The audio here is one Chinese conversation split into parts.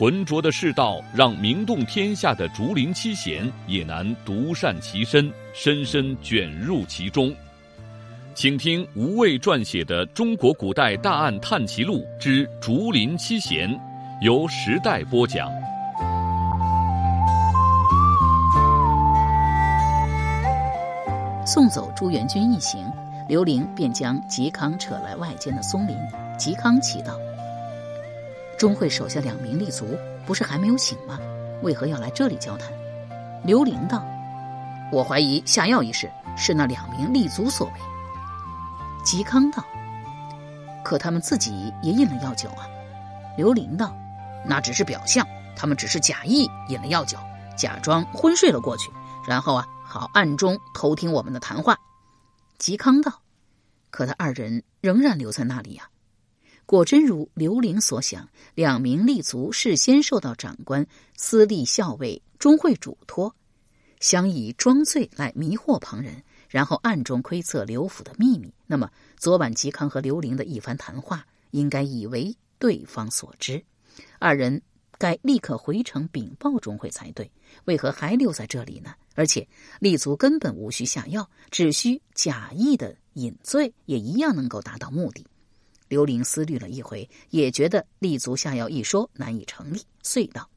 浑浊的世道，让名动天下的竹林七贤也难独善其身，深深卷入其中。请听吴畏撰写的《中国古代大案探奇录之竹林七贤》，由时代播讲。送走朱元军一行，刘伶便将嵇康扯来外间的松林。嵇康祈道。钟会手下两名立足，不是还没有醒吗？为何要来这里交谈？刘伶道：“我怀疑下药一事是那两名立足所为。”嵇康道：“可他们自己也饮了药酒啊。”刘伶道：“那只是表象，他们只是假意饮了药酒，假装昏睡了过去，然后啊，好暗中偷听我们的谈话。”嵇康道：“可他二人仍然留在那里呀。”果真如刘伶所想，两名立足事先受到长官私立校尉钟会嘱托，想以装醉来迷惑旁人，然后暗中窥测刘府的秘密。那么，昨晚嵇康和刘伶的一番谈话，应该已为对方所知，二人该立刻回城禀报钟会才对。为何还留在这里呢？而且立足根本无需下药，只需假意的饮醉，也一样能够达到目的。刘伶思虑了一回，也觉得立足下药一说难以成立，遂道：“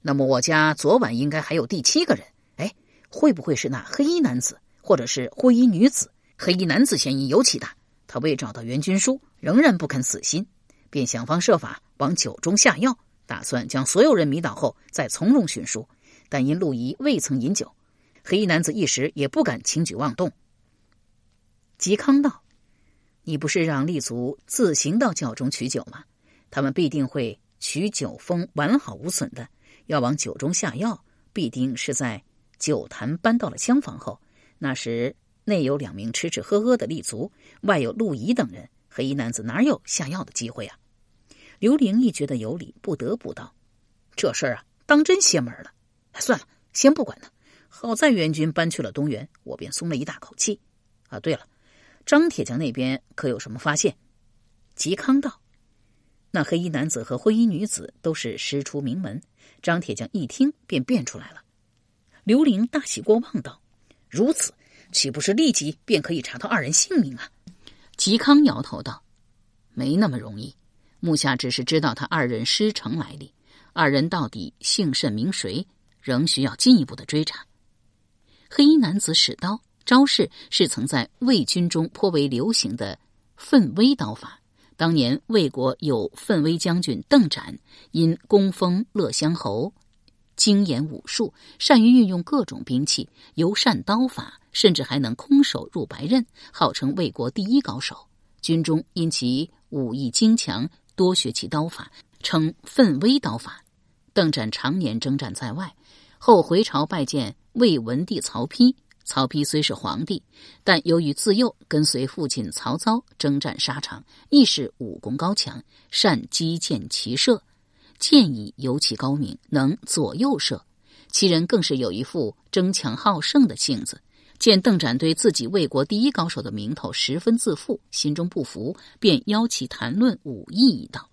那么我家昨晚应该还有第七个人，哎，会不会是那黑衣男子，或者是灰衣女子？黑衣男子嫌疑尤其大，他未找到援军书，仍然不肯死心，便想方设法往酒中下药，打算将所有人迷倒后再从容寻书。但因陆仪未曾饮酒，黑衣男子一时也不敢轻举妄动。”嵇康道。你不是让立足自行到窖中取酒吗？他们必定会取酒封完好无损的。要往酒中下药，必定是在酒坛搬到了厢房后。那时内有两名吃吃喝喝的立足，外有陆仪等人，黑衣男子哪有下药的机会啊？刘伶亦觉得有理，不得不道：“这事儿啊，当真邪门了。算了，先不管他。好在援军搬去了东原，我便松了一大口气。啊，对了。”张铁匠那边可有什么发现？嵇康道：“那黑衣男子和灰衣女子都是师出名门。”张铁匠一听便辨出来了。刘玲大喜过望道：“如此，岂不是立即便可以查到二人姓名啊？”嵇康摇头道：“没那么容易。目下只是知道他二人师承来历，二人到底姓甚名谁，仍需要进一步的追查。”黑衣男子使刀。招式是曾在魏军中颇为流行的奋威刀法。当年魏国有奋威将军邓展，因功封乐乡侯，精研武术，善于运用各种兵器，尤善刀法，甚至还能空手入白刃，号称魏国第一高手。军中因其武艺精强，多学其刀法，称奋威刀法。邓展常年征战在外，后回朝拜见魏文帝曹丕。曹丕虽是皇帝，但由于自幼跟随父亲曹操征战沙场，亦是武功高强，善击剑骑射，剑艺尤其高明，能左右射。其人更是有一副争强好胜的性子。见邓展对自己魏国第一高手的名头十分自负，心中不服，便邀其谈论武艺一道。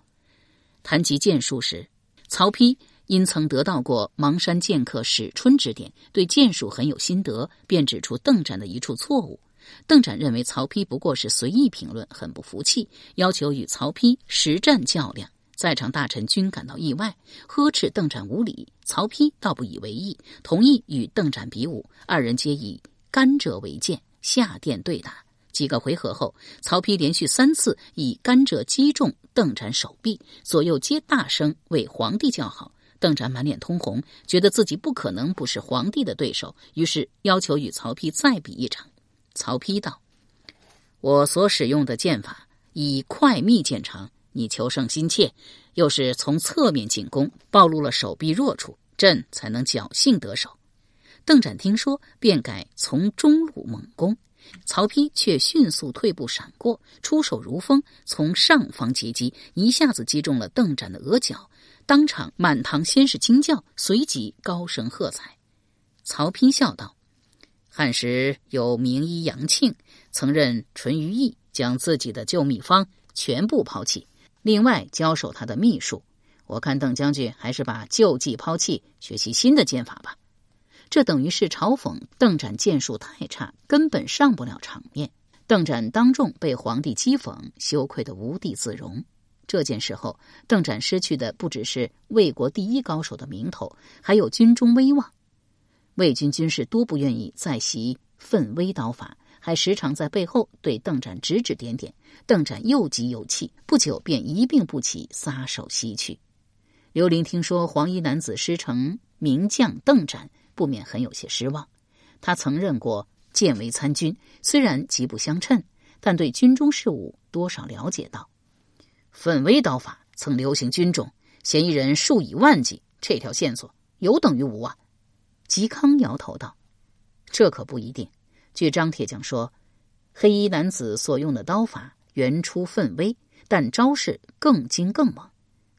谈及剑术时，曹丕。因曾得到过邙山剑客史春指点，对剑术很有心得，便指出邓展的一处错误。邓展认为曹丕不过是随意评论，很不服气，要求与曹丕实战较量。在场大臣均感到意外，呵斥邓展无礼。曹丕倒不以为意，同意与邓展比武。二人皆以甘蔗为剑，下殿对打。几个回合后，曹丕连续三次以甘蔗击中邓展手臂，左右皆大声为皇帝叫好。邓展满脸通红，觉得自己不可能不是皇帝的对手，于是要求与曹丕再比一场。曹丕道：“我所使用的剑法以快密见长，你求胜心切，又是从侧面进攻，暴露了手臂弱处，朕才能侥幸得手。”邓展听说，便改从中路猛攻。曹丕却迅速退步闪过，出手如风，从上方截击，一下子击中了邓展的额角，当场满堂先是惊叫，随即高声喝彩。曹丕笑道：“汉时有名医杨庆，曾任淳于意，将自己的旧秘方全部抛弃，另外教授他的秘术。我看邓将军还是把旧技抛弃，学习新的剑法吧。”这等于是嘲讽邓展剑术太差，根本上不了场面。邓展当众被皇帝讥讽，羞愧的无地自容。这件事后，邓展失去的不只是魏国第一高手的名头，还有军中威望。魏军军士多不愿意再习奋威刀法，还时常在背后对邓展指指点点。邓展又急又气，不久便一病不起，撒手西去。刘伶听说黄衣男子师承名将邓展。不免很有些失望。他曾任过建威参军，虽然极不相称，但对军中事务多少了解到。奋威刀法曾流行军中，嫌疑人数以万计，这条线索有等于无啊？嵇康摇头道：“这可不一定。据张铁匠说，黑衣男子所用的刀法原出奋威，但招式更精更猛。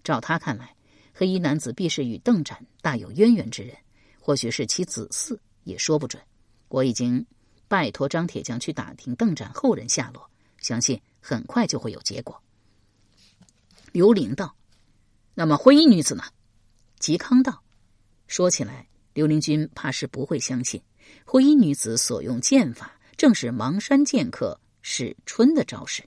照他看来，黑衣男子必是与邓展大有渊源之人。”或许是其子嗣，也说不准。我已经拜托张铁匠去打听邓展后人下落，相信很快就会有结果。刘伶道：“那么灰衣女子呢？”嵇康道：“说起来，刘伶君怕是不会相信，灰衣女子所用剑法正是邙山剑客史春的招式。”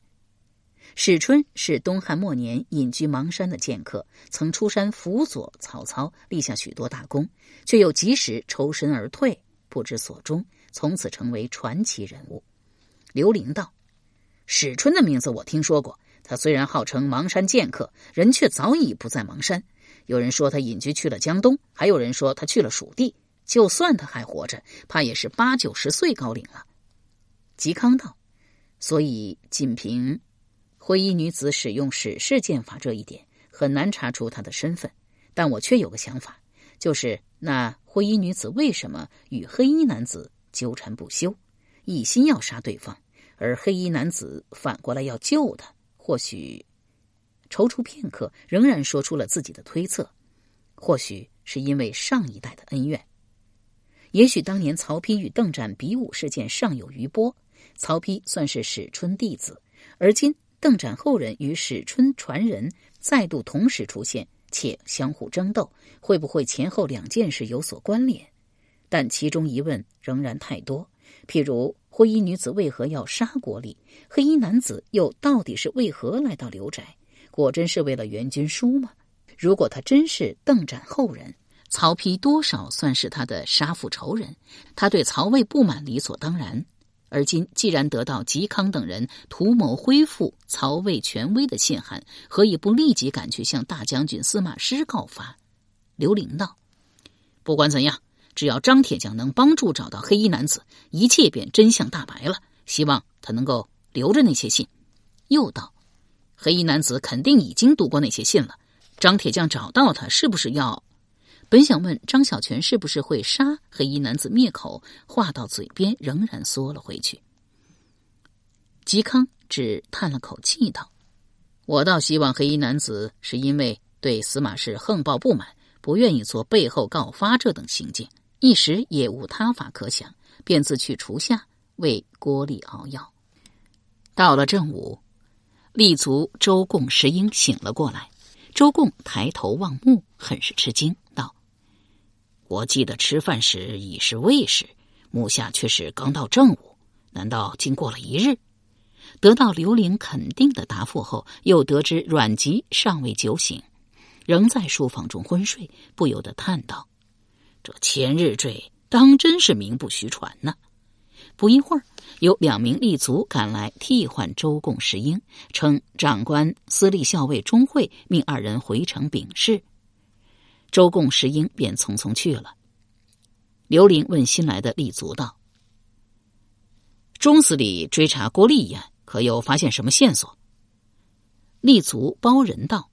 史春是东汉末年隐居邙山的剑客，曾出山辅佐曹操，立下许多大功，却又及时抽身而退，不知所终，从此成为传奇人物。刘伶道：“史春的名字我听说过，他虽然号称邙山剑客，人却早已不在邙山。有人说他隐居去了江东，还有人说他去了蜀地。就算他还活着，怕也是八九十岁高龄了。”嵇康道：“所以仅凭……”灰衣女子使用史氏剑法这一点很难查出她的身份，但我却有个想法，就是那灰衣女子为什么与黑衣男子纠缠不休，一心要杀对方，而黑衣男子反过来要救他？或许踌躇片刻，仍然说出了自己的推测：或许是因为上一代的恩怨，也许当年曹丕与邓展比武事件尚有余波，曹丕算是史春弟子，而今。邓展后人与史春传人再度同时出现，且相互争斗，会不会前后两件事有所关联？但其中疑问仍然太多。譬如灰衣女子为何要杀国力？黑衣男子又到底是为何来到刘宅？果真是为了援军书吗？如果他真是邓展后人，曹丕多少算是他的杀父仇人，他对曹魏不满理所当然。而今既然得到嵇康等人图谋恢复曹魏权威的信函，何以不立即赶去向大将军司马师告发？刘伶道：“不管怎样，只要张铁匠能帮助找到黑衣男子，一切便真相大白了。希望他能够留着那些信。”又道：“黑衣男子肯定已经读过那些信了。张铁匠找到他，是不是要？”本想问张小泉是不是会杀黑衣男子灭口，话到嘴边仍然缩了回去。嵇康只叹了口气道：“我倒希望黑衣男子是因为对司马氏横暴不满，不愿意做背后告发这等行径，一时也无他法可想，便自去厨下为郭丽熬药。到了正午，立足周贡、石英醒了过来。周贡抬头望目，很是吃惊。道我记得吃饭时已是未时，目下却是刚到正午，难道经过了一日？得到刘伶肯定的答复后，又得知阮籍尚未酒醒，仍在书房中昏睡，不由得叹道：“这千日坠当真是名不虚传呢。”不一会儿，有两名立足赶来替换周贡、石英，称长官司隶校尉钟会命二人回城禀事。周贡、石英便匆匆去了。刘伶问新来的立足道：“钟司礼追查郭丽一案，可有发现什么线索？”立足包人道：“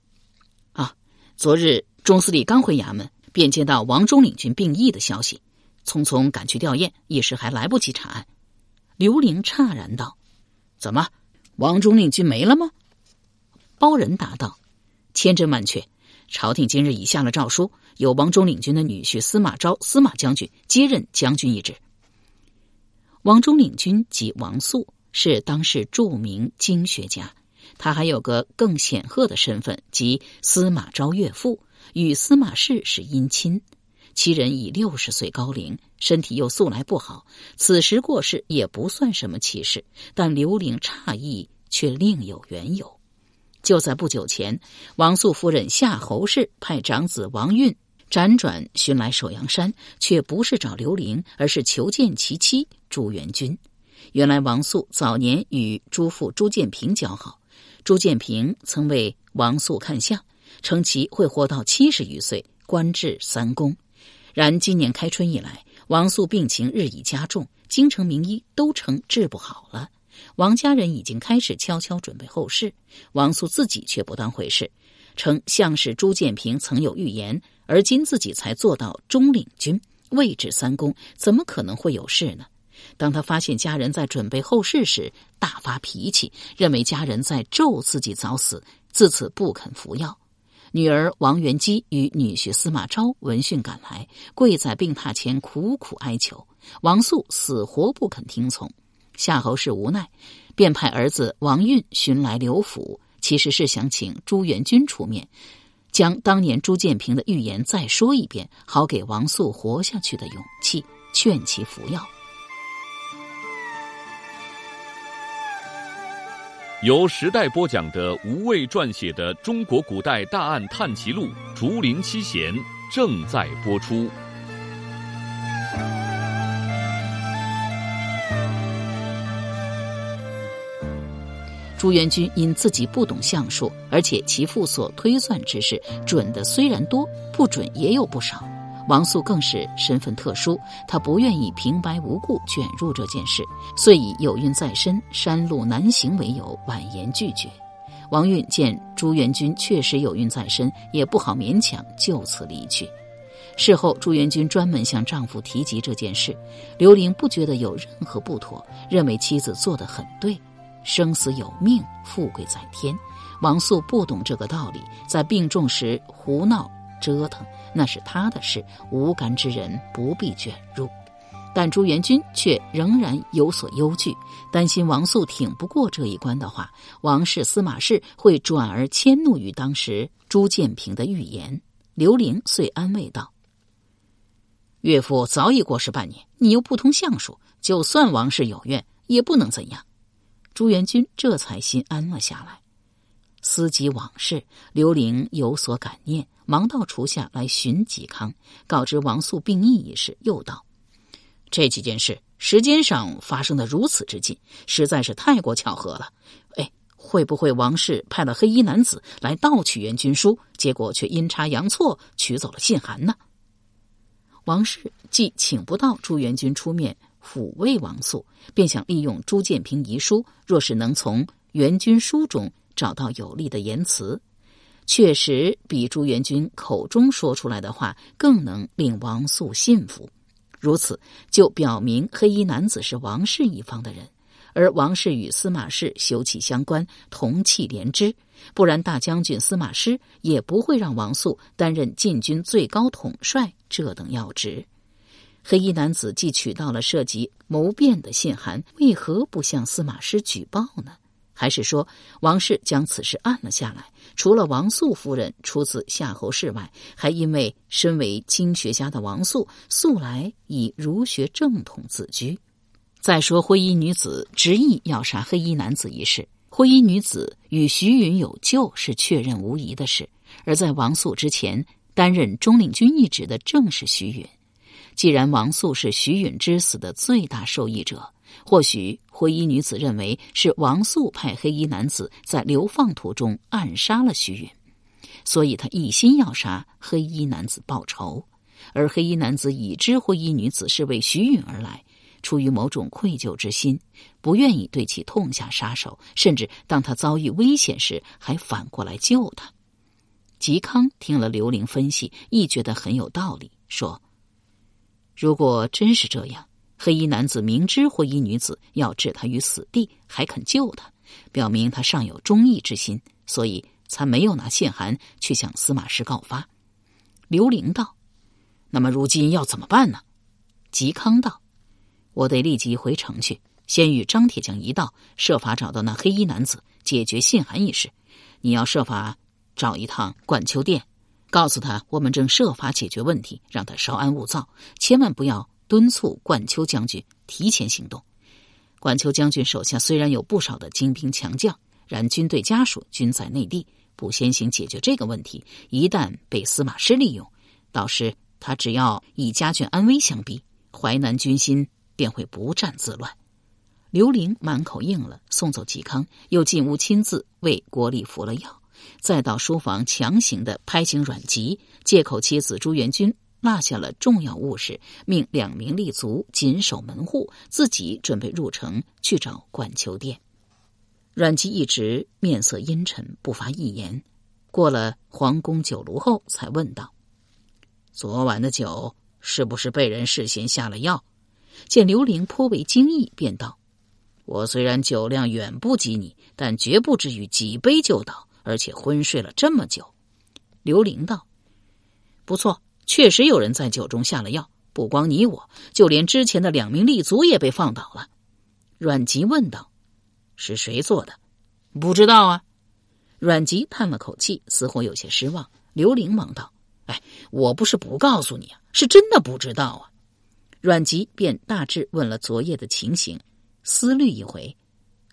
啊，昨日钟司礼刚回衙门，便接到王忠领军病役的消息。匆匆赶去吊唁，一时还来不及查案。刘玲诧然道：“怎么，王中领军没了吗？”包仁答道：“千真万确，朝廷今日已下了诏书，由王中领军的女婿司马昭、司马将军接任将军一职。王中领军即王肃，是当世著名经学家。他还有个更显赫的身份，即司马昭岳父，与司马氏是姻亲。其人已六十岁高龄，身体又素来不好，此时过世也不算什么奇事。但刘玲诧异，却另有缘由。就在不久前，王素夫人夏侯氏派长子王运辗转寻来首阳山，却不是找刘玲，而是求见其妻朱元君。原来王素早年与朱父朱建平交好，朱建平曾为王素看相，称其会活到七十余岁，官至三公。然今年开春以来，王素病情日益加重，京城名医都称治不好了。王家人已经开始悄悄准备后事，王素自己却不当回事，称相士朱建平曾有预言，而今自己才做到中领军，位至三公，怎么可能会有事呢？当他发现家人在准备后事时，大发脾气，认为家人在咒自己早死，自此不肯服药。女儿王元姬与女婿司马昭闻讯赶来，跪在病榻前苦苦哀求，王素死活不肯听从。夏侯氏无奈，便派儿子王运寻来刘府，其实是想请朱元军出面，将当年朱建平的预言再说一遍，好给王素活下去的勇气，劝其服药。由时代播讲的吴畏撰写的《中国古代大案探奇录·竹林七贤》正在播出。朱元军因自己不懂相术，而且其父所推算之事准的虽然多，不准也有不少。王素更是身份特殊，他不愿意平白无故卷入这件事，遂以有孕在身、山路难行为由婉言拒绝。王运见朱元军确实有孕在身，也不好勉强，就此离去。事后，朱元军专门向丈夫提及这件事，刘玲不觉得有任何不妥，认为妻子做得很对。生死有命，富贵在天。王素不懂这个道理，在病重时胡闹折腾，那是他的事，无干之人不必卷入。但朱元军却仍然有所忧惧，担心王素挺不过这一关的话，王氏、司马氏会转而迁怒于当时朱建平的预言。刘玲遂安慰道：“岳父早已过世半年，你又不通相术，就算王氏有怨，也不能怎样。”朱元军这才心安了下来。思及往事，刘伶有所感念，忙到厨下来寻嵇康，告知王素病疫一事。又道：“这几件事时间上发生的如此之近，实在是太过巧合了。哎，会不会王氏派了黑衣男子来盗取元军书，结果却阴差阳错取走了信函呢？”王氏既请不到朱元军出面。抚慰王素，便想利用朱建平遗书，若是能从元军书中找到有力的言辞，确实比朱元军口中说出来的话更能令王素信服。如此，就表明黑衣男子是王氏一方的人，而王氏与司马氏休戚相关，同气连枝。不然，大将军司马师也不会让王素担任禁军最高统帅这等要职。黑衣男子既取到了涉及谋变的信函，为何不向司马师举报呢？还是说王氏将此事按了下来？除了王素夫人出自夏侯氏外，还因为身为经学家的王素素来以儒学正统自居。再说灰衣女子执意要杀黑衣男子一事，灰衣女子与徐允有旧是确认无疑的事，而在王素之前担任中领军一职的正是徐允。既然王素是徐允之死的最大受益者，或许灰衣女子认为是王素派黑衣男子在流放途中暗杀了徐允，所以他一心要杀黑衣男子报仇。而黑衣男子已知灰衣女子是为徐允而来，出于某种愧疚之心，不愿意对其痛下杀手，甚至当他遭遇危险时，还反过来救他。嵇康听了刘玲分析，亦觉得很有道理，说。如果真是这样，黑衣男子明知灰衣女子要置他于死地，还肯救他，表明他尚有忠义之心，所以才没有拿信函去向司马师告发。刘玲道：“那么如今要怎么办呢？”嵇康道：“我得立即回城去，先与张铁匠一道，设法找到那黑衣男子，解决信函一事。你要设法找一趟冠秋殿，告诉他我们正设法解决问题，让他稍安勿躁，千万不要。”敦促冠秋将军提前行动。冠秋将军手下虽然有不少的精兵强将，然军队家属均在内地，不先行解决这个问题，一旦被司马师利用，到时他只要以家眷安危相逼，淮南军心便会不战自乱。刘玲满口应了，送走嵇康，又进屋亲自为国立服了药，再到书房强行的拍醒阮籍，借口妻子朱元君。落下了重要物事，命两名立足紧守门户，自己准备入城去找冠秋殿。阮籍一直面色阴沉，不发一言。过了皇宫酒炉后，才问道：“昨晚的酒是不是被人事先下了药？”见刘玲颇为惊异，便道：“我虽然酒量远不及你，但绝不至于几杯就倒，而且昏睡了这么久。”刘玲道：“不错。”确实有人在酒中下了药，不光你我，就连之前的两名立足也被放倒了。阮籍问道：“是谁做的？”不知道啊。阮籍叹了口气，似乎有些失望。刘玲忙道：“哎，我不是不告诉你啊，是真的不知道啊。”阮籍便大致问了昨夜的情形，思虑一回，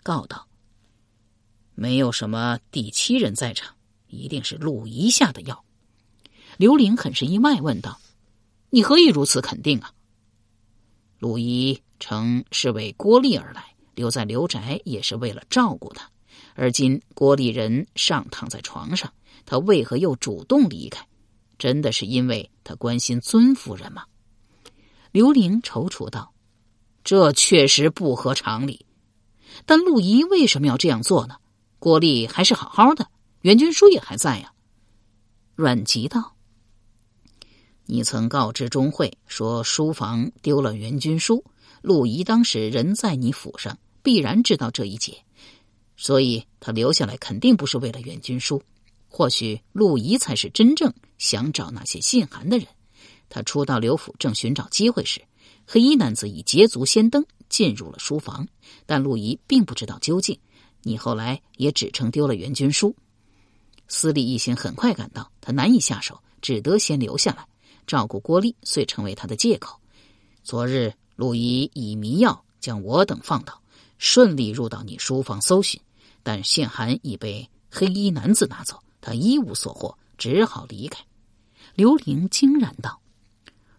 告道：“没有什么第七人在场，一定是陆仪下的药。”刘玲很是意外，问道：“你何以如此肯定啊？”陆仪称是为郭丽而来，留在刘宅也是为了照顾他。而今郭丽人尚躺在床上，他为何又主动离开？真的是因为他关心尊夫人吗？刘玲踌躇道：“这确实不合常理。但陆仪为什么要这样做呢？郭丽还是好好的，袁军书也还在呀。”阮籍道。你曾告知钟会说书房丢了援军书，陆仪当时人在你府上，必然知道这一节，所以他留下来肯定不是为了援军书。或许陆仪才是真正想找那些信函的人。他初到刘府正寻找机会时，黑衣男子已捷足先登进入了书房，但陆仪并不知道究竟。你后来也只称丢了援军书。司隶一行很快赶到，他难以下手，只得先留下来。照顾郭丽，遂成为他的借口。昨日陆仪以迷药将我等放倒，顺利入到你书房搜寻，但信函已被黑衣男子拿走，他一无所获，只好离开。刘玲惊然道：“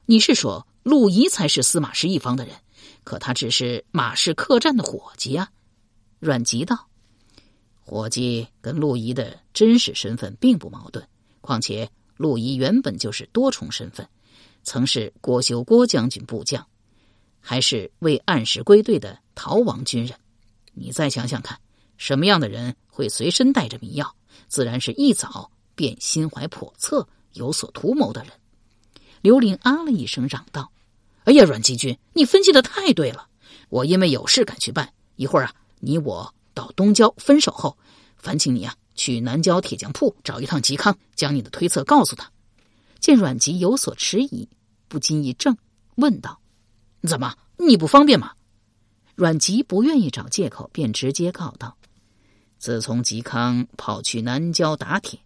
你是说陆仪才是司马氏一方的人？可他只是马氏客栈的伙计啊？”阮籍道：“伙计跟陆仪的真实身份并不矛盾，况且。”陆仪原本就是多重身份，曾是郭修郭将军部将，还是未按时归队的逃亡军人。你再想想看，什么样的人会随身带着迷药？自然是一早便心怀叵测、有所图谋的人。刘玲啊了一声，嚷道：“哎呀，阮继军，你分析的太对了！我因为有事赶去办，一会儿啊，你我到东郊分手后，烦请你啊。”去南郊铁匠铺找一趟嵇康，将你的推测告诉他。见阮籍有所迟疑，不禁一怔，问道：“怎么你不方便吗？”阮籍不愿意找借口，便直接告道：“自从嵇康跑去南郊打铁，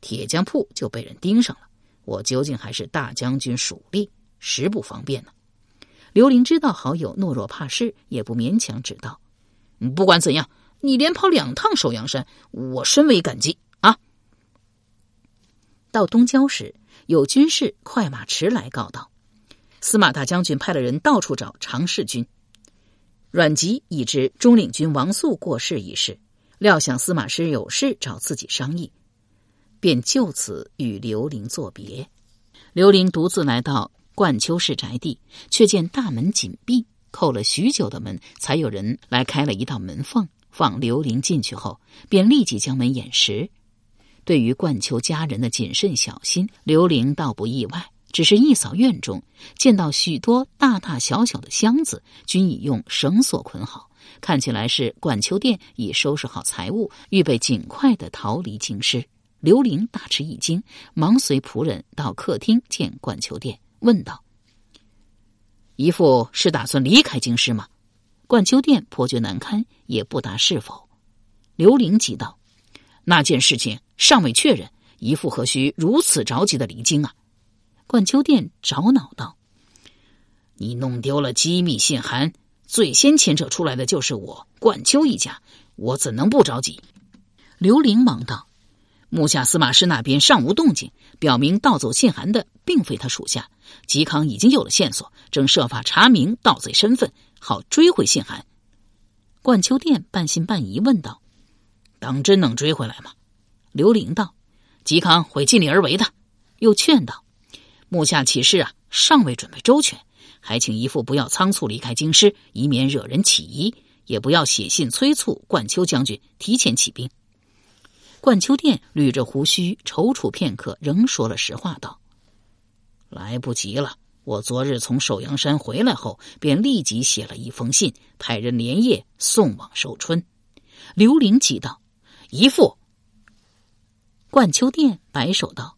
铁匠铺就被人盯上了。我究竟还是大将军属吏，实不方便呢。”刘玲知道好友懦弱怕事，也不勉强，只道：“不管怎样。”你连跑两趟首阳山，我深为感激啊！到东郊时，有军士快马驰来告道：司马大将军派了人到处找常侍军。阮籍已知中领军王肃过世一事，料想司马师有事找自己商议，便就此与刘玲作别。刘玲独自来到冠秋氏宅地，却见大门紧闭，叩了许久的门，才有人来开了一道门缝。放刘玲进去后，便立即将门掩实。对于冠秋家人的谨慎小心，刘玲倒不意外。只是一扫院中，见到许多大大小小的箱子，均已用绳索捆好，看起来是冠秋殿已收拾好财物，预备尽快的逃离京师。刘玲大吃一惊，忙随仆人到客厅见冠秋殿，问道：“姨父是打算离开京师吗？”冠秋殿颇觉难堪，也不答是否。刘玲急道：“那件事情尚未确认，姨父何须如此着急的离京啊？”冠秋殿着恼道：“你弄丢了机密信函，最先牵扯出来的就是我冠秋一家，我怎能不着急？”刘玲忙道：“目下司马师那边尚无动静，表明盗走信函的并非他属下。嵇康已经有了线索，正设法查明盗贼身份，好追回信函。”冠秋殿半信半疑问道：“当真能追回来吗？”刘玲道：“嵇康会尽力而为的。”又劝道。目下起事啊，尚未准备周全，还请姨父不要仓促离开京师，以免惹人起疑；也不要写信催促冠秋将军提前起兵。冠秋殿捋着胡须，踌躇片刻，仍说了实话道：“来不及了，我昨日从首阳山回来后，便立即写了一封信，派人连夜送往寿春。”刘玲急道：“姨父！”冠秋殿摆手道：“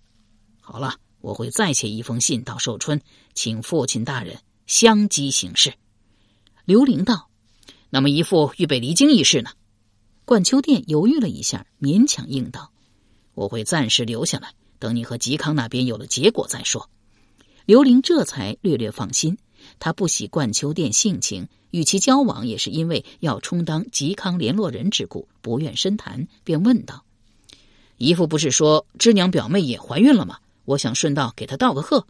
好了。”我会再写一封信到寿春，请父亲大人相机行事。刘玲道：“那么姨父预备离京一事呢？”冠秋殿犹豫了一下，勉强应道：“我会暂时留下来，等你和嵇康那边有了结果再说。”刘玲这才略略放心。他不喜冠秋殿性情，与其交往也是因为要充当嵇康联络人之故，不愿深谈，便问道：“姨父不是说知娘表妹也怀孕了吗？”我想顺道给她道个贺。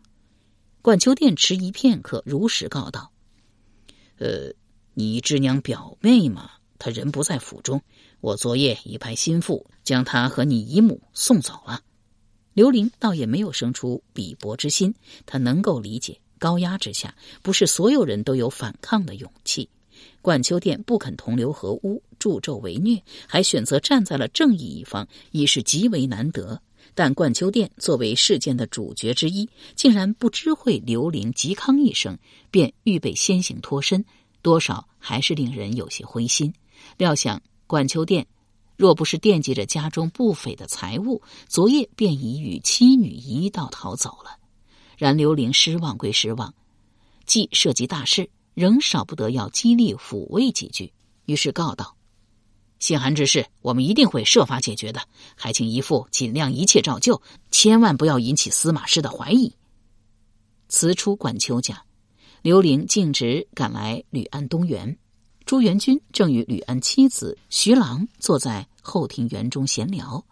冠秋殿迟疑片刻，如实告道：“呃，你知娘表妹嘛？她人不在府中，我昨夜已派心腹将她和你姨母送走了。”刘玲倒也没有生出鄙薄之心，他能够理解高压之下，不是所有人都有反抗的勇气。冠秋殿不肯同流合污、助纣为虐，还选择站在了正义一方，已是极为难得。但冠秋殿作为事件的主角之一，竟然不知会刘伶、嵇康一声，便预备先行脱身，多少还是令人有些灰心。料想冠秋殿若不是惦记着家中不菲的财物，昨夜便已与妻女一道逃走了。然刘伶失望归失望，既涉及大事，仍少不得要激励抚慰几句，于是告道。信函之事，我们一定会设法解决的。还请姨父尽量一切照旧，千万不要引起司马师的怀疑。辞出管秋家，刘玲径直赶来吕安东园。朱元军正与吕安妻子徐郎坐在后庭园中闲聊。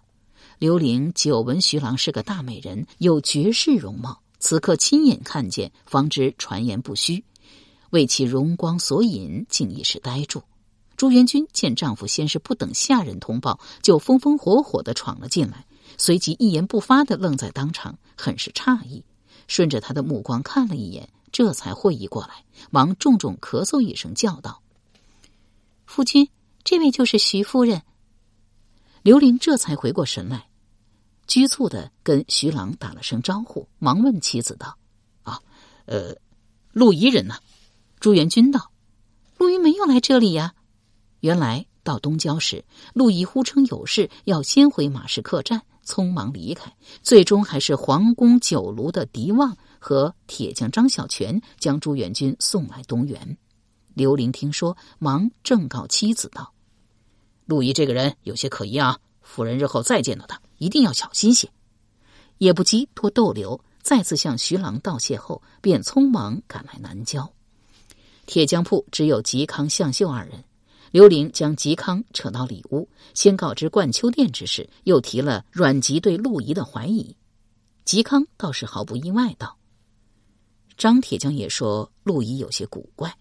刘伶久闻徐郎是个大美人，有绝世容貌，此刻亲眼看见，方知传言不虚。为其容光所引，竟一时呆住。朱元军见丈夫先是不等下人通报，就风风火火的闯了进来，随即一言不发的愣在当场，很是诧异。顺着他的目光看了一眼，这才会意过来，忙重重咳嗽一声，叫道：“夫君，这位就是徐夫人。”刘玲这才回过神来，局促的跟徐郎打了声招呼，忙问妻子道：“啊，呃，陆仪人呢？”朱元军道：“陆仪没有来这里呀。”原来到东郊时，陆仪呼称有事要先回马市客栈，匆忙离开。最终还是皇宫酒庐的狄旺和铁匠张小泉将朱元军送来东园。刘玲听说，忙正告妻子道：“陆仪这个人有些可疑啊，夫人日后再见到他，一定要小心些。”也不及多逗留，再次向徐郎道谢后，便匆忙赶来南郊。铁匠铺只有嵇康、向秀二人。刘玲将嵇康扯到里屋，先告知冠秋殿之事，又提了阮籍对陆仪的怀疑。嵇康倒是毫不意外道：“张铁匠也说陆仪有些古怪。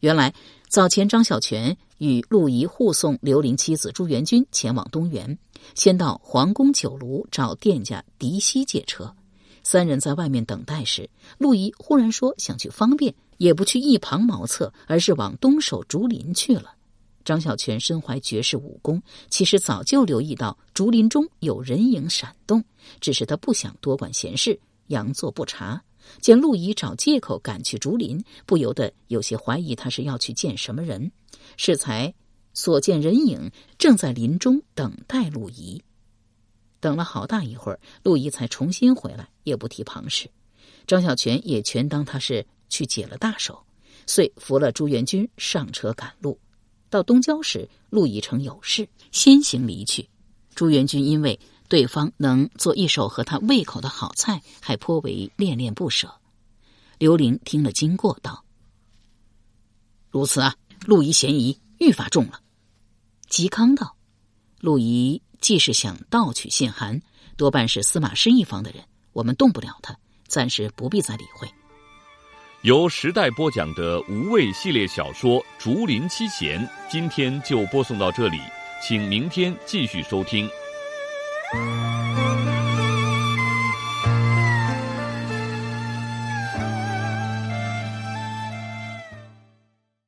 原来早前张小泉与陆仪护送刘伶妻子朱元君前往东园，先到皇宫酒庐找店家狄希借车。三人在外面等待时，陆仪忽然说想去方便，也不去一旁茅厕，而是往东首竹林去了。”张小泉身怀绝世武功，其实早就留意到竹林中有人影闪动，只是他不想多管闲事，佯作不察。见陆仪找借口赶去竹林，不由得有些怀疑他是要去见什么人。适才所见人影正在林中等待陆仪。等了好大一会儿，陆仪才重新回来，也不提旁事。张小泉也全当他是去解了大手，遂扶了朱元军上车赶路。到东郊时，陆仪成有事，先行离去。朱元军因为对方能做一手合他胃口的好菜，还颇为恋恋不舍。刘玲听了经过，道：“如此啊，陆仪嫌疑愈发重了。”嵇康道：“陆仪既是想盗取信函，多半是司马师一方的人，我们动不了他，暂时不必再理会。”由时代播讲的无畏系列小说《竹林七贤》，今天就播送到这里，请明天继续收听。thank you